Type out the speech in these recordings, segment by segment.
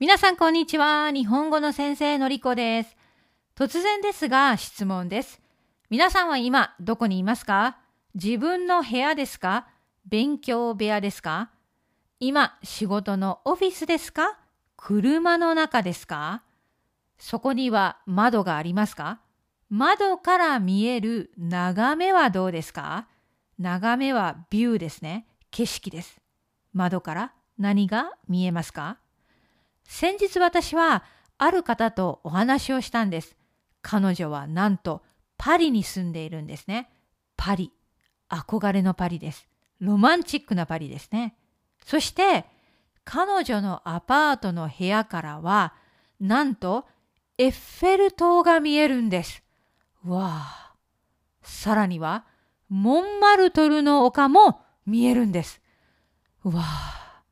皆さんこんにちは。日本語の先生のりこです。突然ですが質問です。皆さんは今どこにいますか？自分の部屋ですか？勉強部屋ですか？今仕事のオフィスですか？車の中ですか？そこには窓がありますか？窓から見える眺めはどうですか？眺めはビューですね。景色です。窓から何が見えますか？先日私はある方とお話をしたんです。彼女はなんとパリに住んでいるんですね。パリ。憧れのパリです。ロマンチックなパリですね。そして彼女のアパートの部屋からはなんとエッフェル塔が見えるんです。わあ。さらにはモンマルトルの丘も見えるんです。わあ。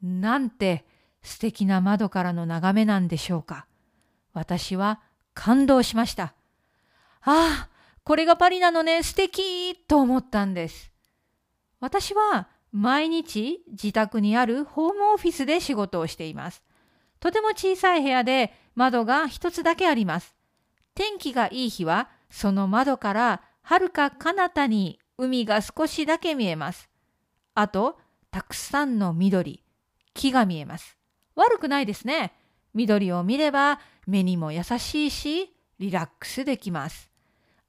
なんて素敵な窓からの眺めなんでしょうか。私は感動しました。ああ、これがパリなのね、素敵と思ったんです。私は毎日自宅にあるホームオフィスで仕事をしています。とても小さい部屋で窓が一つだけあります。天気がいい日はその窓からはるか彼方に海が少しだけ見えます。あと、たくさんの緑、木が見えます。悪くないですね。緑を見れば目にも優しいし、リラックスできます。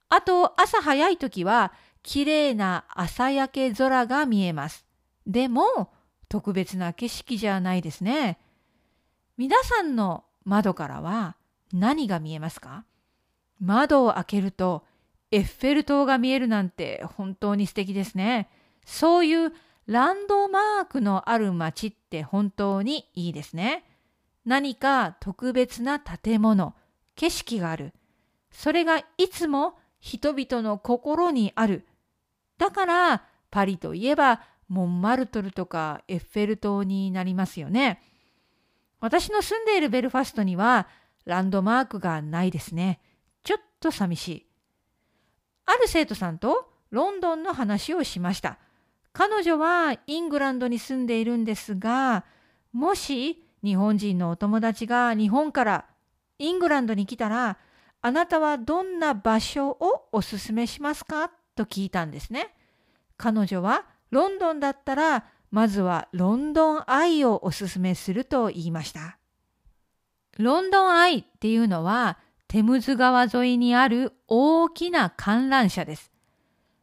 あと、朝早い時は、綺麗な朝焼け空が見えます。でも、特別な景色じゃないですね。皆さんの窓からは何が見えますか？窓を開けるとエッフェル塔が見えるなんて本当に素敵ですね。そういうランドマークのある街って本当にいいですね。何か特別な建物、景色がある。それがいつも人々の心にある。だからパリといえばモンマルトルとかエッフェル塔になりますよね。私の住んでいるベルファストにはランドマークがないですね。ちょっと寂しい。ある生徒さんとロンドンの話をしました。彼女はイングランドに住んでいるんですが、もし日本人のお友達が日本からイングランドに来たら、あなたはどんな場所をおすすめしますか？と聞いたんですね。彼女はロンドンだったら、まずはロンドンアイをおすすめすると言いました。ロンドンアイっていうのは、テムズ川沿いにある大きな観覧車です。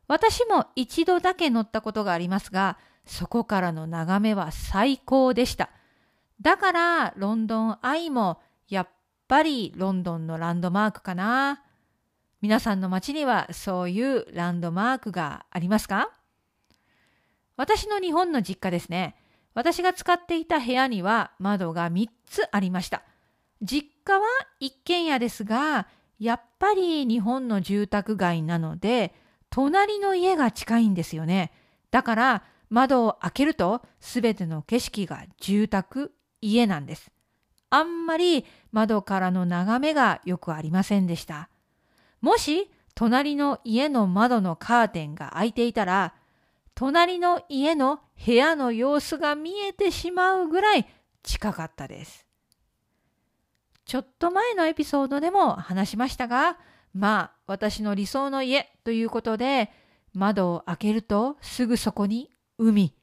私も一度だけ乗ったことがありますが、そこからの眺めは最高でした。だからロンドンアイもやっぱりロンドンのランドマークかな。皆さんの街にはそういうランドマークがありますか？私の日本の実家ですね。私が使っていた部屋には窓が3つありました。実家は一軒家ですが、やっぱり日本の住宅街なので、隣の家が近いんですよね。だから窓を開けると全ての景色が住宅、家なんです。あんまり窓からの眺めがよくありませんでした。もし隣の家の窓のカーテンが開いていたら、隣の家の部屋の様子が見えてしまうぐらい近かったです。ちょっと前のエピソードでも話しましたが、まあ私の理想の家ということで窓を開けるとすぐそこに海、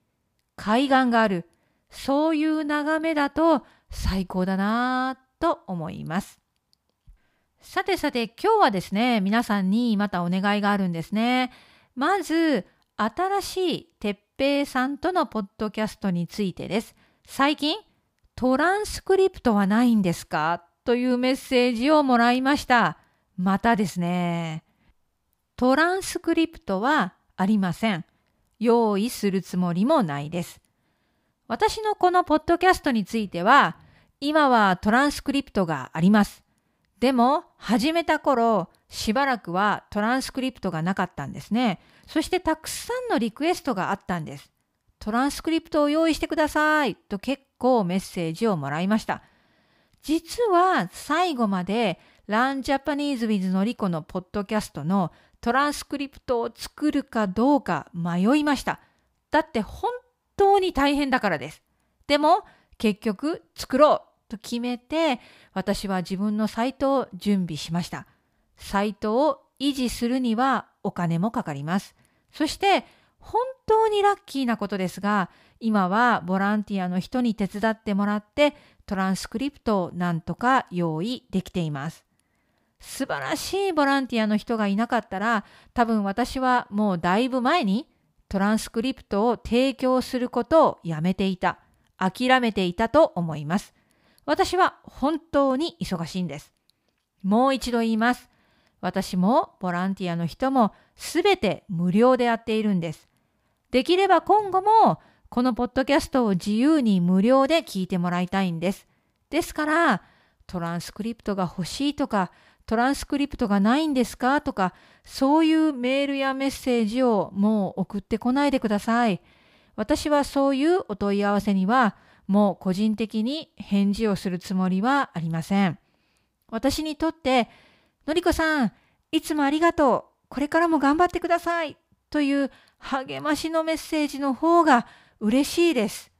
海岸がある。そういう眺めだと最高だなぁと思います。さてさて今日はですね、皆さんにまたお願いがあるんですね。まず、新しいてっぺいさんとのポッドキャストについてです。最近、トランスクリプトはないんですか？というメッセージをもらいました。またですね、トランスクリプトはありません。用意するつもりもないです。私のこのポッドキャストについては、今はトランスクリプトがあります。でも、始めた頃、しばらくはトランスクリプトがなかったんですね。そしてたくさんのリクエストがあったんです。トランスクリプトを用意してくださいと結構メッセージをもらいました。実は最後までランジャパニーズウィズのりこのポッドキャストのトランスクリプトを作るかどうか迷いました。だって本当に大変だからです。でも結局作ろうと決めて、私は自分のサイトを準備しました。サイトを維持するにはお金もかかります。そして本当にラッキーなことですが、今はボランティアの人に手伝ってもらってトランスクリプトをなんとか用意できています。素晴らしいボランティアの人がいなかったら多分私はもうだいぶ前にトランスクリプトを提供することをやめていた、諦めていたと思います。私は本当に忙しいんです。もう一度言います。私もボランティアの人もすべて無料でやっているんです。できれば今後もこのポッドキャストを自由に無料で聞いてもらいたいんです。ですから、トランスクリプトが欲しいとか、トランスクリプトがないんですか？とか、そういうメールやメッセージをもう送ってこないでください。私はそういうお問い合わせには、もう個人的に返事をするつもりはありません。私にとって、のりこさん、いつもありがとう。これからも頑張ってください。という励ましのメッセージの方が嬉しいです。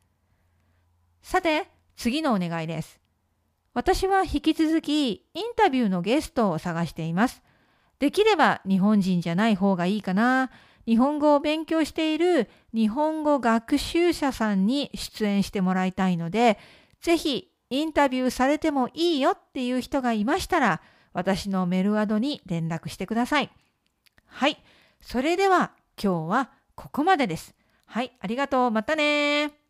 さて、次のお願いです。私は引き続きインタビューのゲストを探しています。できれば日本人じゃない方がいいかな。日本語を勉強している日本語学習者さんに出演してもらいたいので、ぜひインタビューされてもいいよっていう人がいましたら、私のメルアドに連絡してください。はい。それでは今日はここまでです。はい。ありがとう。またね